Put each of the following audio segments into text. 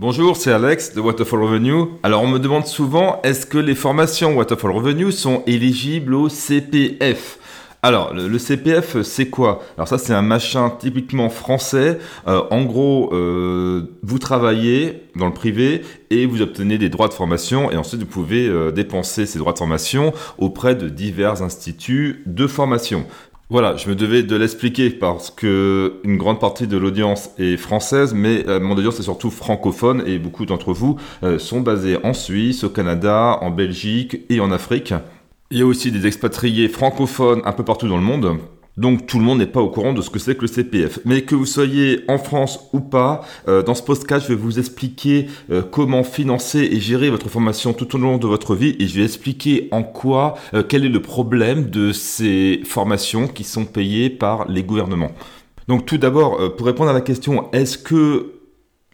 Bonjour, c'est Alex de Waterfall Revenue. Alors on me demande souvent, est-ce que les formations Waterfall Revenue sont éligibles au CPF alors, le, CPF, c'est quoi? Alors ça, c'est un machin typiquement français. Euh, en gros, euh, vous travaillez dans le privé et vous obtenez des droits de formation et ensuite vous pouvez euh, dépenser ces droits de formation auprès de divers instituts de formation. Voilà, je me devais de l'expliquer parce que une grande partie de l'audience est française, mais mon audience est surtout francophone et beaucoup d'entre vous sont basés en Suisse, au Canada, en Belgique et en Afrique. Il y a aussi des expatriés francophones un peu partout dans le monde. Donc tout le monde n'est pas au courant de ce que c'est que le CPF. Mais que vous soyez en France ou pas, euh, dans ce podcast, je vais vous expliquer euh, comment financer et gérer votre formation tout au long de votre vie et je vais expliquer en quoi, euh, quel est le problème de ces formations qui sont payées par les gouvernements. Donc tout d'abord, pour répondre à la question, est-ce que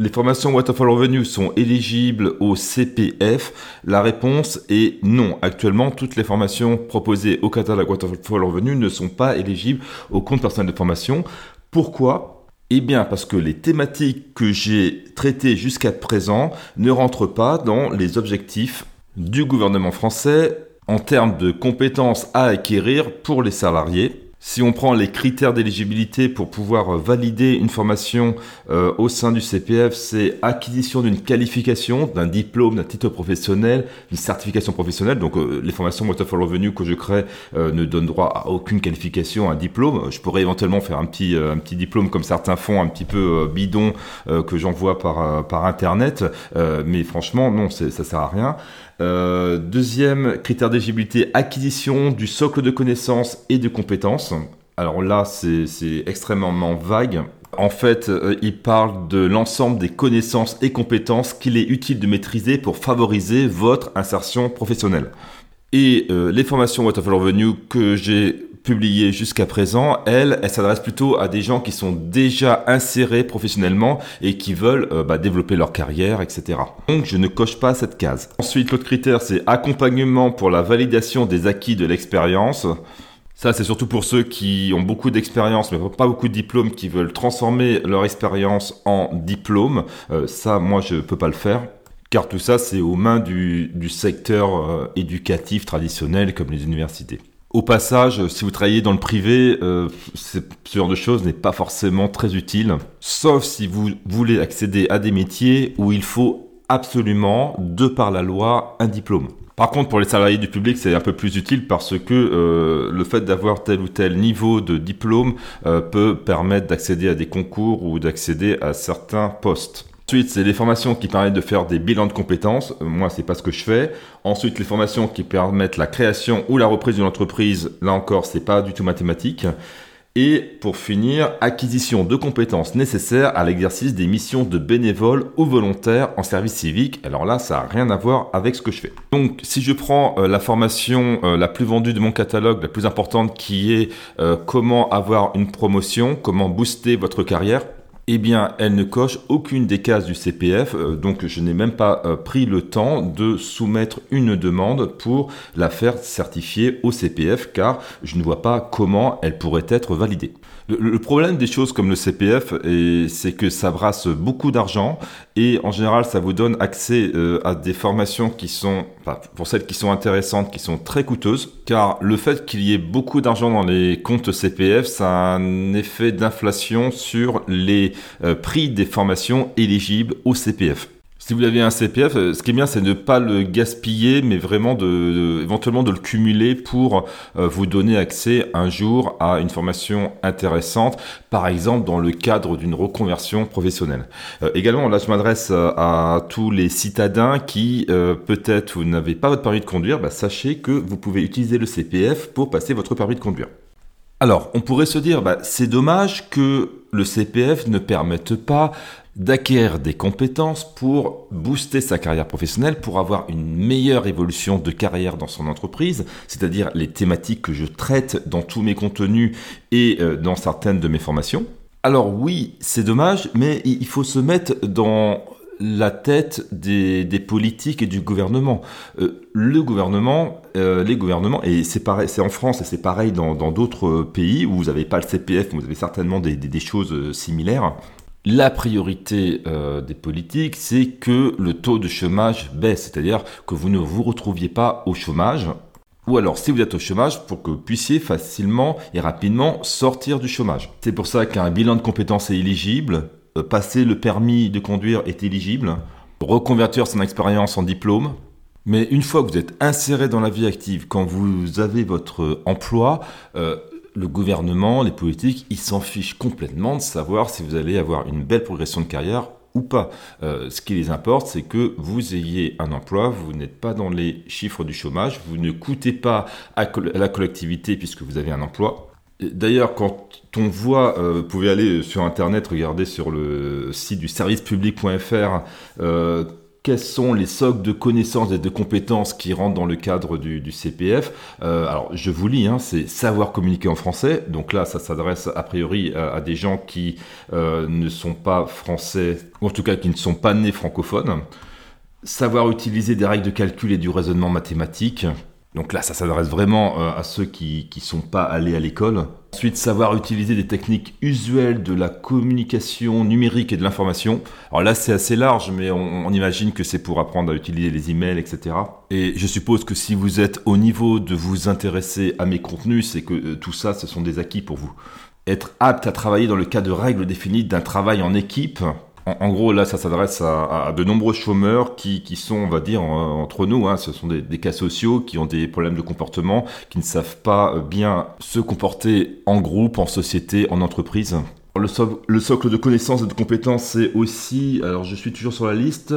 les formations Waterfall Revenue sont éligibles au CPF La réponse est non. Actuellement, toutes les formations proposées au catalogue Waterfall Revenue ne sont pas éligibles au compte personnel de formation. Pourquoi? Eh bien, parce que les thématiques que j'ai traitées jusqu'à présent ne rentrent pas dans les objectifs du gouvernement français en termes de compétences à acquérir pour les salariés si on prend les critères d'éligibilité pour pouvoir euh, valider une formation euh, au sein du CPF, c'est acquisition d'une qualification, d'un diplôme, d'un titre professionnel, d'une certification professionnelle. Donc euh, les formations Waterfall Revenu que je crée ne donnent droit à aucune qualification, un diplôme. Je pourrais éventuellement faire un petit, un petit diplôme comme certains font, un petit peu bidon que j'envoie par, par Internet. mais franchement, non, ça sert à rien. Euh, deuxième critère d'éligibilité, acquisition du socle de connaissances et de compétences. Alors là, c'est extrêmement vague. En fait, euh, il parle de l'ensemble des connaissances et compétences qu'il est utile de maîtriser pour favoriser votre insertion professionnelle. Et euh, les formations Waterfall Revenue que j'ai publiées jusqu'à présent, elles, elles s'adressent plutôt à des gens qui sont déjà insérés professionnellement et qui veulent euh, bah, développer leur carrière, etc. Donc je ne coche pas cette case. Ensuite, l'autre critère, c'est accompagnement pour la validation des acquis de l'expérience. Ça, c'est surtout pour ceux qui ont beaucoup d'expérience, mais pas beaucoup de diplômes, qui veulent transformer leur expérience en diplôme. Euh, ça, moi, je peux pas le faire car tout ça, c'est aux mains du, secteur euh, éducatif traditionnel comme les universités. Au passage, si vous travaillez dans le privé, euh, ce genre de choses n'est pas forcément très utile, sauf si vous voulez accéder à des métiers où il faut absolument, de par la loi, un diplôme. Par contre, pour les salariés du public, c'est un peu plus utile parce que euh, le fait d'avoir tel ou tel niveau de diplôme peut permettre d'accéder à des concours ou d'accéder à certains postes. Ensuite, c'est les formations qui permettent de faire des bilans de compétences. Euh, moi, c'est pas ce que je fais. Ensuite, les formations qui permettent la création ou la reprise d'une entreprise. Là encore, c'est pas du tout mathématique. Et pour finir, acquisition de compétences nécessaires à l'exercice des missions de bénévoles ou volontaires en service civique. Alors là, ça n'a rien à voir avec ce que je fais. Donc, si je prends euh, la formation euh, la plus vendue de mon catalogue, la plus importante, qui est comment avoir une promotion, comment booster votre carrière, eh bien, elle ne coche aucune des cases du CPF, euh, donc je n'ai même pas euh, pris le temps de soumettre une demande pour la faire certifier au CPF, car je ne vois pas comment elle pourrait être validée. Le, problème des choses comme le CPF, c'est que ça brasse beaucoup d'argent et en général, ça vous donne accès euh, à des formations qui sont, pour celles qui sont intéressantes, qui sont très coûteuses, car le fait qu'il y ait beaucoup d'argent dans les comptes CPF, ça a un effet d'inflation sur les euh, prix des formations éligibles au CPF. Si vous avez un CPF, euh, ce qui est bien, c'est ne pas le gaspiller, mais vraiment de, éventuellement de le cumuler pour euh, vous donner accès un jour à une formation intéressante, par exemple dans le cadre d'une reconversion professionnelle. Euh, également, là, je m'adresse à tous les citadins qui, peut-être, vous n'avez pas votre permis de conduire, bah, sachez que vous pouvez utiliser le CPF pour passer votre permis de conduire. Alors, on pourrait se dire, bah, c'est dommage que le CPF ne permette pas d'acquérir des compétences pour booster sa carrière professionnelle, pour avoir une meilleure évolution de carrière dans son entreprise, c'est-à-dire les thématiques que je traite dans tous mes contenus et euh, dans certaines de mes formations. Alors oui, c'est dommage, mais il faut se mettre dans la tête des, politiques et du gouvernement. Euh, le gouvernement, euh, les gouvernements, et c'est pareil, c'est en France et c'est pareil dans d'autres pays où vous n'avez pas le CPF, vous avez certainement des, choses similaires. La priorité euh, des politiques, c'est que le taux de chômage baisse, c'est-à-dire que vous ne vous retrouviez pas au chômage, ou alors si vous êtes au chômage, pour que vous puissiez facilement et rapidement sortir du chômage. C'est pour ça qu'un bilan de compétences est éligible, euh, passer le permis de conduire est éligible, reconvertir son expérience en diplôme. Mais une fois que vous êtes inséré dans la vie active, quand vous avez votre emploi, euh, le gouvernement, les politiques, ils s'en fichent complètement de savoir si vous allez avoir une belle progression de carrière ou pas. Euh, ce qui les importe, c'est que vous ayez un emploi, vous n'êtes pas dans les chiffres du chômage, vous ne coûtez pas à, la collectivité puisque vous avez un emploi. D'ailleurs, quand on voit, euh, vous pouvez aller sur Internet, regarder sur le site du servicepublic.fr, euh, quels sont les socles de connaissances et de compétences qui rentrent dans le cadre du, CPF. Euh, alors, je vous lis, hein, c'est savoir communiquer en français. Donc là, ça s'adresse a priori à, des gens qui euh, ne sont pas français, ou en tout cas qui ne sont pas nés francophones. Savoir utiliser des règles de calcul et du raisonnement mathématique. Donc là, ça s'adresse vraiment à ceux qui ne sont pas allés à l'école. Ensuite, savoir utiliser des techniques usuelles de la communication numérique et de l'information. Alors là, c'est assez large, mais on, imagine que c'est pour apprendre à utiliser les emails, etc. Et je suppose que si vous êtes au niveau de vous intéresser à mes contenus, c'est que euh, tout ça, ce sont des acquis pour vous. Être apte à travailler dans le cas de règles définies d'un travail en équipe, en, gros, là, ça s'adresse à, de nombreux chômeurs qui, sont, on va dire, entre nous, hein, ce sont des, cas sociaux qui ont des problèmes de comportement, qui ne savent pas bien se comporter en groupe, en société, en entreprise. Le, le socle de connaissances et de compétences, c'est aussi, alors je suis toujours sur la liste,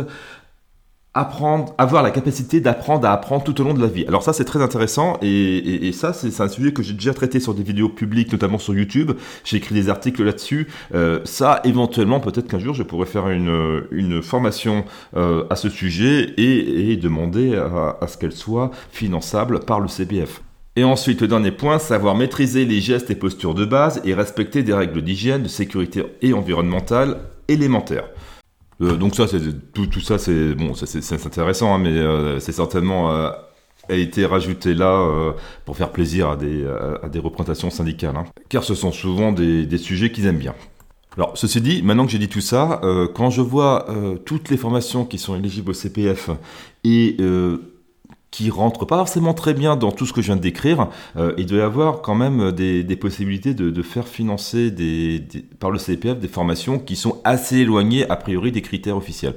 apprendre, avoir la capacité d'apprendre à apprendre tout au long de la vie. Alors ça c'est très intéressant et, ça c'est un sujet que j'ai déjà traité sur des vidéos publiques, notamment sur YouTube. J'ai écrit des articles là-dessus. Euh, ça éventuellement peut-être qu'un jour je pourrais faire une, une formation euh, à ce sujet et, demander à, à ce qu'elle soit finançable par le CPF. Et ensuite, le dernier point, savoir maîtriser les gestes et postures de base et respecter des règles d'hygiène, de sécurité et environnementale élémentaires. Euh, donc ça, tout, ça, c'est bon, intéressant, hein, mais euh, c'est certainement euh, a été rajouté là pour faire plaisir à des, représentations syndicales, hein. car ce sont souvent des sujets qu'ils aiment bien. Alors, ceci dit, maintenant que j'ai dit tout ça, quand je vois toutes les formations qui sont éligibles au CPF et qui rentre pas forcément très bien dans tout ce que je viens de décrire, euh, doit y avoir quand même des, possibilités de, faire financer des, par le CPF des formations qui sont assez éloignées a priori des critères officiels.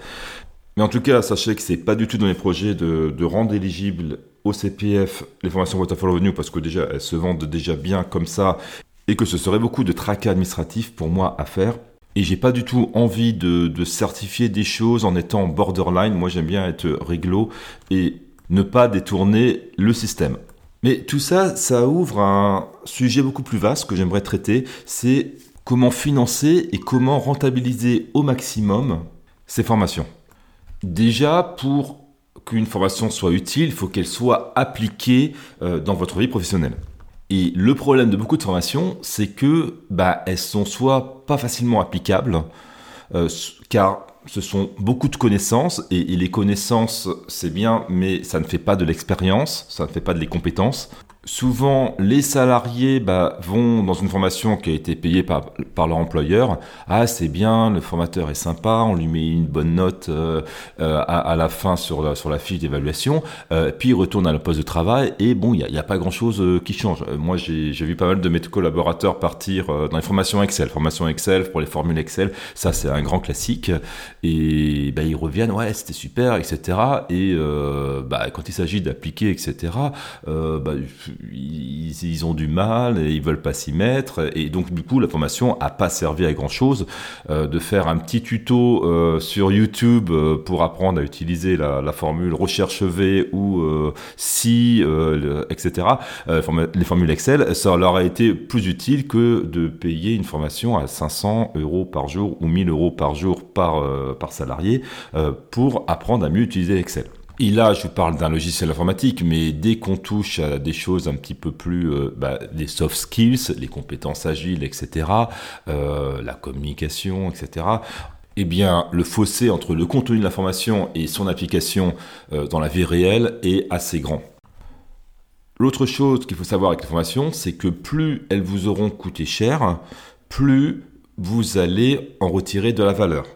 Mais en tout cas, sachez que c'est pas du tout dans les projets de, rendre éligibles au CPF les formations Waterfall Revenue parce que déjà elles se vendent déjà bien comme ça et que ce serait beaucoup de tracas administratifs pour moi à faire. Et j'ai pas du tout envie de, de certifier des choses en étant borderline. Moi, j'aime bien être réglo et ne pas détourner le système. Mais tout ça, ça ouvre un sujet beaucoup plus vaste que j'aimerais traiter, c'est comment financer et comment rentabiliser au maximum ces formations. Déjà, pour qu'une formation soit utile, il faut qu'elle soit appliquée euh, dans votre vie professionnelle. Et le problème de beaucoup de formations, c'est que bah, elles sont soit pas facilement applicables, car ce sont beaucoup de connaissances, et, les connaissances, c'est bien, mais ça ne fait pas de l'expérience, ça ne fait pas de les compétences. Souvent, les salariés bah, vont dans une formation qui a été payée par, par leur employeur. Ah, c'est bien, le formateur est sympa, on lui met une bonne note euh, euh, à, la fin sur la, sur la fiche d'évaluation. Euh, puis il retourne à la poste de travail et bon, il n'y a, a, pas grand-chose qui change. moi, j'ai vu pas mal de mes collaborateurs partir dans les formations Excel. Formation Excel pour les formules Excel, ça c'est un grand classique. Et bah, ils reviennent, ouais, c'était super, etc. Et bah, quand il s'agit d'appliquer, etc., bah, ils, ont du mal et ils veulent pas s'y mettre. Et donc, du coup, la formation a pas servi à grand chose. Euh, de faire un petit tuto euh, sur YouTube euh, pour apprendre à utiliser la, formule recherche V ou si, etc. les formules Excel, ça leur a été plus utile que de payer une formation à 500 euros par jour ou 1000 euros par jour par, par salarié pour apprendre à mieux utiliser Excel. Et là, je parle d'un logiciel informatique, mais dès qu'on touche à des choses un petit peu plus, euh, bah, les soft skills, les compétences agiles, etc., euh, la communication, etc., eh bien, le fossé entre le contenu de la formation et son application euh, dans la vie réelle est assez grand. L'autre chose qu'il faut savoir avec les formations, c'est que plus elles vous auront coûté cher, plus vous allez en retirer de la valeur.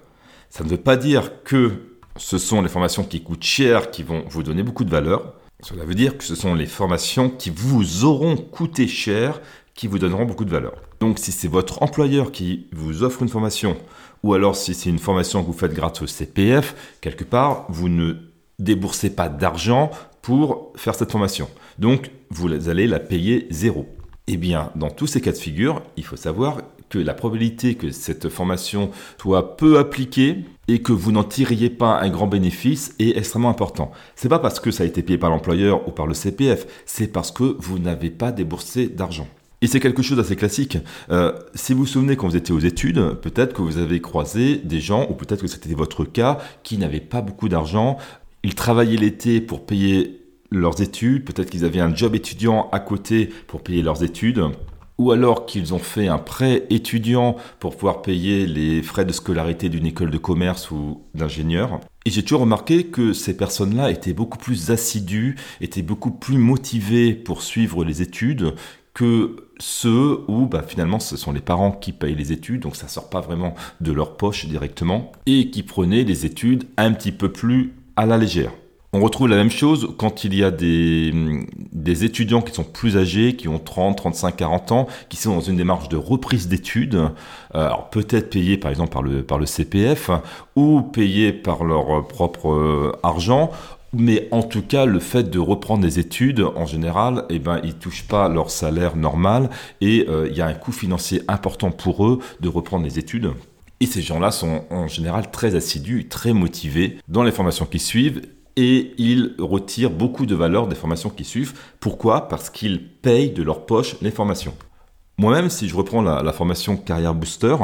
Ça ne veut pas dire que ce sont les formations qui coûtent cher qui vont vous donner beaucoup de valeur. Cela veut dire que ce sont les formations qui vous auront coûté cher qui vous donneront beaucoup de valeur. Donc si c'est votre employeur qui vous offre une formation, ou alors si c'est une formation que vous faites grâce au CPF, quelque part, vous ne déboursez pas d'argent pour faire cette formation. Donc vous allez la payer zéro. Eh bien, dans tous ces cas de figure, il faut savoir que la probabilité que cette formation soit peu appliquée et que vous n'en tiriez pas un grand bénéfice est extrêmement important. C'est pas parce que ça a été payé par l'employeur ou par le CPF, c'est parce que vous n'avez pas déboursé d'argent. Et c'est quelque chose d'assez classique. Euh, si vous vous souvenez quand vous étiez aux études, peut-être que vous avez croisé des gens, ou peut-être que c'était votre cas, qui n'avaient pas beaucoup d'argent. Ils travaillaient l'été pour payer leurs études, peut-être qu'ils avaient un job étudiant à côté pour payer leurs études ou alors qu'ils ont fait un prêt étudiant pour pouvoir payer les frais de scolarité d'une école de commerce ou d'ingénieur. Et j'ai toujours remarqué que ces personnes-là étaient beaucoup plus assidues, étaient beaucoup plus motivées pour suivre les études que ceux où bah, finalement ce sont les parents qui payent les études, donc ça sort pas vraiment de leur poche directement, et qui prenaient les études un petit peu plus à la légère. On retrouve la même chose quand il y a des, étudiants qui sont plus âgés, qui ont 30, 35, 40 ans, qui sont dans une démarche de reprise d'études, euh, alors peut-être payés par exemple par le, par le CPF, ou payés par leur propre euh, argent, mais en tout cas, le fait de reprendre des études, en général, eh ben, ils touchent pas leur salaire normal et euh, il y a un coût financier important pour eux de reprendre les études. Et ces gens-là sont en général très assidus, très motivés dans les formations qui suivent et ils retirent beaucoup de valeur des formations qui suivent. Pourquoi? Parce qu'ils payent de leur poche les formations. Moi-même, si je reprends la, formation Carrière Booster,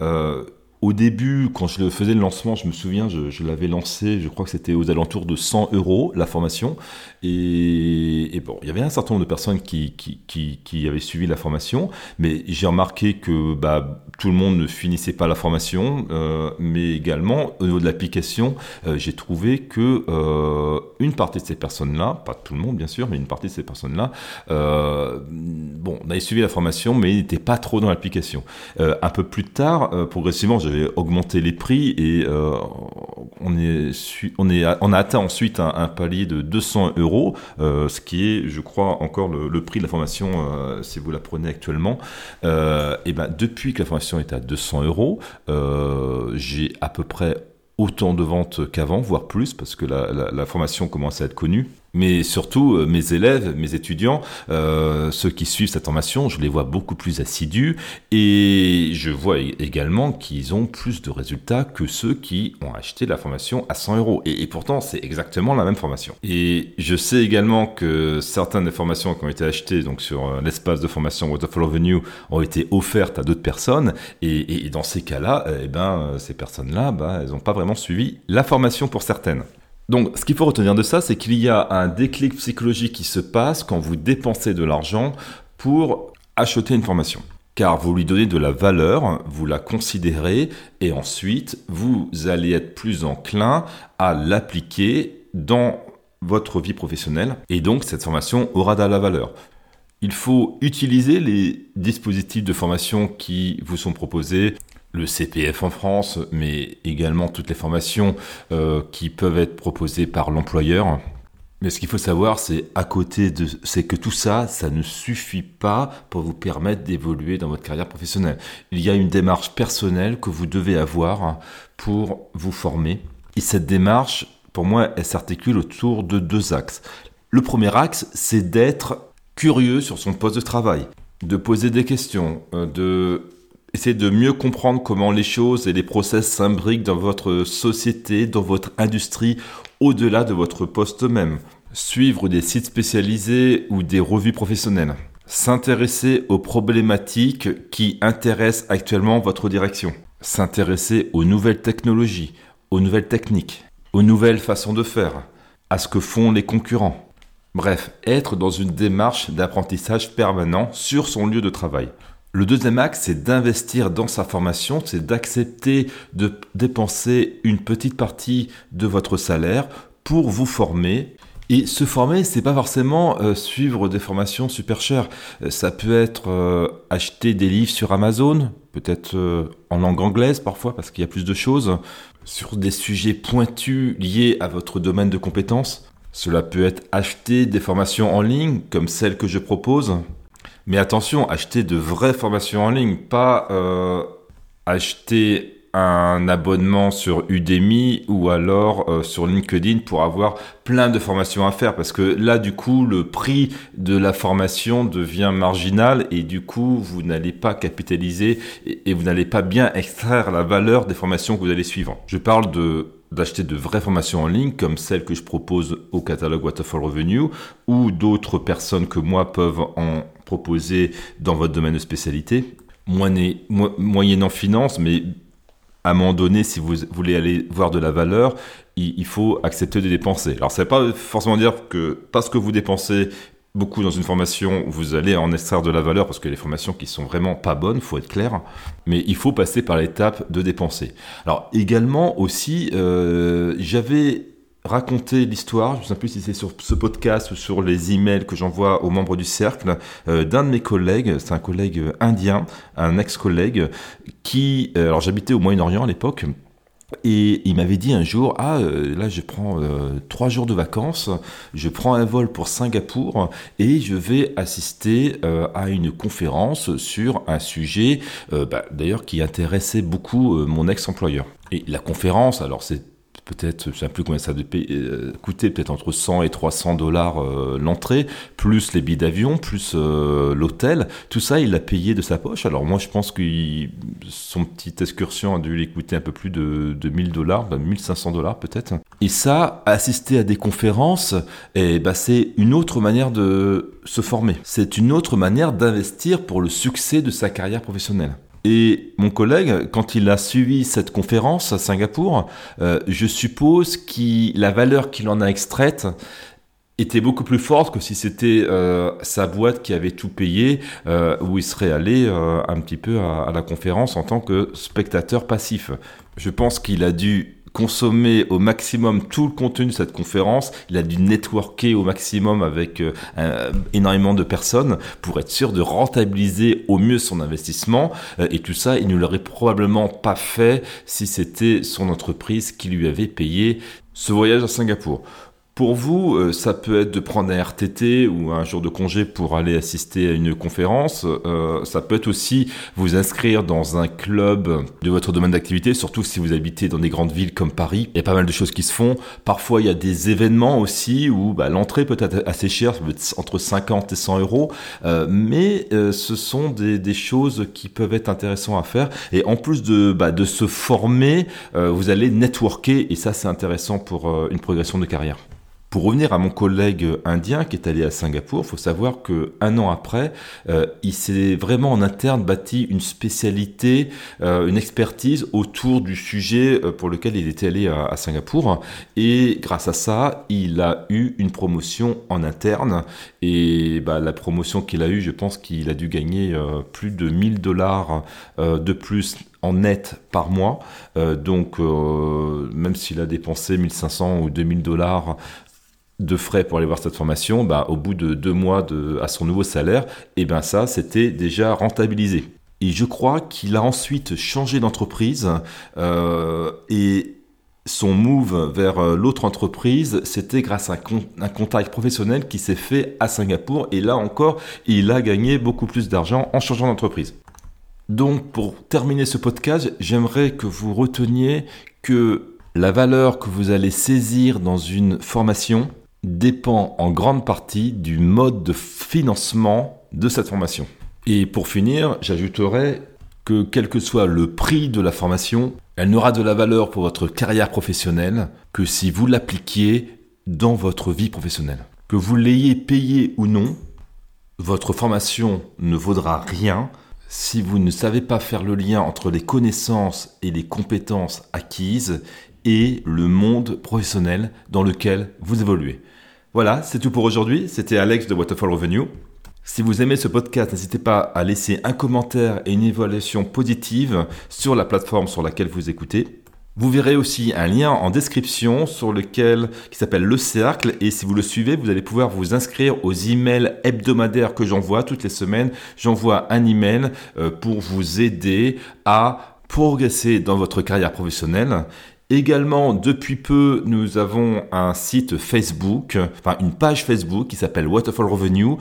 euh, au début, quand je faisais le lancement, je me souviens, je, l'avais lancé, je crois que c'était aux alentours de 100 euros la formation. Et, bon, il y avait un certain nombre de personnes qui, avaient suivi la formation, mais j'ai remarqué que bah, tout le monde ne finissait pas la formation, euh, mais également au niveau de l'application, euh, j'ai trouvé que euh, une partie de ces personnes-là, pas tout le monde bien sûr, mais une partie de ces personnes-là, bon, on avait suivi la formation, mais n'étaient pas trop dans l'application. un peu plus tard, progressivement, augmenté les prix et on, est, on, est, on a atteint ensuite un, palier de 200 euros euh, ce qui est, je crois, encore le, prix de la formation euh, si vous la prenez actuellement. Euh, et ben, depuis que la formation est à 200 euros, j'ai à peu près autant de ventes qu'avant, voire plus, parce que la, formation commence à être connue. Mais surtout, euh, mes élèves, mes étudiants, euh, ceux qui suivent cette formation, je les vois beaucoup plus assidus et je vois également qu'ils ont plus de résultats que ceux qui ont acheté la formation à 100 euros. Et, pourtant, c'est exactement la même formation. Et je sais également que certaines des formations qui ont été achetées donc sur euh, l'espace de formation Waterfall Avenue ont été offertes à d'autres personnes. Et, dans ces cas-là, eh ben, ces personnes-là, bah, elles n'ont pas vraiment suivi la formation pour certaines. Donc, ce qu'il faut retenir de ça, c'est qu'il y a un déclic psychologique qui se passe quand vous dépensez de l'argent pour acheter une formation. Car vous lui donnez de la valeur, vous la considérez, et ensuite, vous allez être plus enclin à l'appliquer dans votre vie professionnelle, et donc cette formation aura de la valeur. Il faut utiliser les dispositifs de formation qui vous sont proposés, le CPF en France, mais également toutes les formations euh, qui peuvent être proposées par l'employeur. Mais ce qu'il faut savoir, c'est à côté de, c'est que tout ça, ça ne suffit pas pour vous permettre d'évoluer dans votre carrière professionnelle. Il y a une démarche personnelle que vous devez avoir pour vous former. Et cette démarche, pour moi, elle s'articule autour de deux axes. Le premier axe, c'est d'être curieux sur son poste de travail, de poser des questions, euh, de Essayez de mieux comprendre comment les choses et les process s'imbriquent dans votre société, dans votre industrie, au-delà de votre poste même. Suivre des sites spécialisés ou des revues professionnelles. S'intéresser aux problématiques qui intéressent actuellement votre direction. S'intéresser aux nouvelles technologies, aux nouvelles techniques, aux nouvelles façons de faire, à ce que font les concurrents. Bref, être dans une démarche d'apprentissage permanent sur son lieu de travail. Le deuxième axe, c'est d'investir dans sa formation, c'est d'accepter de dépenser une petite partie de votre salaire pour vous former. Et se former, c'est pas forcément euh, suivre des formations super chères. Euh, ça peut être euh, acheter des livres sur Amazon, peut-être en langue anglaise parfois parce qu'il y a plus de choses, sur des sujets pointus liés à votre domaine de compétences. Cela peut être acheter des formations en ligne comme celles que je propose. Mais attention, acheter de vraies formations en ligne, pas acheter un abonnement sur Udemy ou alors euh, sur LinkedIn pour avoir plein de formations à faire parce que là du coup le prix de la formation devient marginal et du coup vous n'allez pas capitaliser et, vous n'allez pas bien extraire la valeur des formations que vous allez suivre. Je parle de d'acheter de vraies formations en ligne comme celles que je propose au catalogue Waterfall Revenue ou d'autres personnes que moi peuvent en proposer dans votre domaine de spécialité moyennant finance, mais à un moment donné, si vous voulez aller voir de la valeur, il, faut accepter de dépenser. Alors, ça ne veut pas forcément dire que parce que vous dépensez beaucoup dans une formation, vous allez en extraire de la valeur parce que les formations qui sont vraiment pas bonnes, faut être clair. Mais il faut passer par l'étape de dépenser. Alors également aussi, euh, j'avais raconter l'histoire, je ne sais plus si c'est sur ce podcast ou sur les emails que j'envoie aux membres du cercle, euh, d'un de mes collègues, c'est un collègue indien, un ex-collègue, qui, euh, alors j'habitais au Moyen-Orient à l'époque, et il m'avait dit un jour, ah euh, là je prends trois jours de vacances, je prends un vol pour Singapour et je vais assister à une conférence sur un sujet, bah, d'ailleurs qui intéressait beaucoup mon ex-employeur. Et la conférence, alors c'est peut-être, je ne sais plus combien ça euh, coûté, peut-être entre 100 et 300 dollars euh, l'entrée, plus les billets d'avion, plus euh, l'hôtel. Tout ça, il l'a payé de sa poche. Alors moi, je pense que son petite excursion a dû lui coûter un peu plus de, de 1000 dollars, 1500 ben, dollars peut-être. Et ça, assister à des conférences, eh ben, c'est une autre manière de se former. C'est une autre manière d'investir pour le succès de sa carrière professionnelle. Et mon collègue, quand il a suivi cette conférence à Singapour, euh, je suppose que la valeur qu'il en a extraite était beaucoup plus forte que si c'était euh, sa boîte qui avait tout payé, euh, où il serait allé un petit peu à, la conférence en tant que spectateur passif. Je pense qu'il a dû consommer au maximum tout le contenu de cette conférence. Il a dû networker au maximum avec euh, énormément de personnes pour être sûr de rentabiliser au mieux son investissement. Euh, et tout ça, il ne l'aurait probablement pas fait si c'était son entreprise qui lui avait payé ce voyage à Singapour. Pour vous, euh, ça peut être de prendre un RTT ou un jour de congé pour aller assister à une conférence. Euh, ça peut être aussi vous inscrire dans un club de votre domaine d'activité, surtout si vous habitez dans des grandes villes comme Paris. Il y a pas mal de choses qui se font. Parfois, il y a des événements aussi où bah, l'entrée peut être assez chère, entre 50 et 100 euros. Euh, mais ce sont des, choses qui peuvent être intéressantes à faire. Et en plus de, bah, de se former, vous allez networker et ça, c'est intéressant pour une progression de carrière. Pour revenir à mon collègue indien qui est allé à Singapour, faut savoir que un an après, euh, il s'est vraiment en interne bâti une spécialité, euh, une expertise autour du sujet euh, pour lequel il était allé à, Singapour. Et grâce à ça, il a eu une promotion en interne. Et bah, la promotion qu'il a eue, je pense qu'il a dû gagner plus de 1000 dollars de plus en net par mois. donc, même s'il a dépensé 1500 ou 2000 dollars de frais pour aller voir cette formation, bah, au bout de deux mois de, à son nouveau salaire, et eh ben ça, c'était déjà rentabilisé. Et je crois qu'il a ensuite changé d'entreprise euh, et son move vers euh, l'autre entreprise, c'était grâce à un, contact professionnel qui s'est fait à Singapour. Et là encore, il a gagné beaucoup plus d'argent en changeant d'entreprise. Donc pour terminer ce podcast, j'aimerais que vous reteniez que la valeur que vous allez saisir dans une formation, dépend en grande partie du mode de financement de cette formation. Et pour finir, j'ajouterai que quel que soit le prix de la formation, elle n'aura de la valeur pour votre carrière professionnelle que si vous l'appliquiez dans votre vie professionnelle. Que vous l'ayez payé ou non, votre formation ne vaudra rien si vous ne savez pas faire le lien entre les connaissances et les compétences acquises et le monde professionnel dans lequel vous évoluez. Voilà, c'est tout pour aujourd'hui. C'était Alex de Waterfall Revenue. Si vous aimez ce podcast, n'hésitez pas à laisser un commentaire et une évaluation positive sur la plateforme sur laquelle vous écoutez. Vous verrez aussi un lien en description sur lequel qui s'appelle le cercle et si vous le suivez, vous allez pouvoir vous inscrire aux emails hebdomadaires que j'envoie toutes les semaines. J'envoie un email euh, pour vous aider à progresser dans votre carrière professionnelle. Également, depuis peu, nous avons un site Facebook, enfin une page Facebook qui s'appelle Waterfall Revenue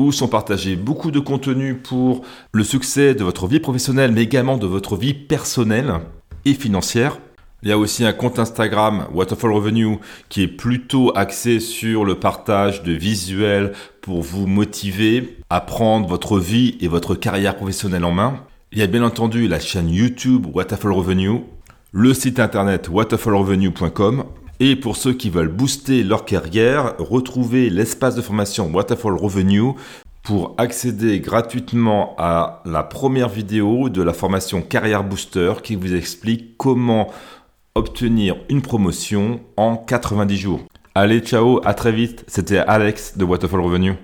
où sont partagés beaucoup de contenus pour le succès de votre vie professionnelle, mais également de votre vie personnelle et financière. Il y a aussi un compte Instagram, Waterfall Revenue, qui est plutôt axé sur le partage de visuels pour vous motiver à prendre votre vie et votre carrière professionnelle en main. Il y a bien entendu la chaîne YouTube Waterfall Revenue, le site internet waterfallrevenue.com et pour ceux qui veulent booster leur carrière, retrouvez l'espace de formation Waterfall Revenue pour accéder gratuitement à la première vidéo de la formation Carrière Booster qui vous explique comment obtenir une promotion en 90 jours. Allez, ciao, à très vite. C'était Alex de Waterfall Revenue.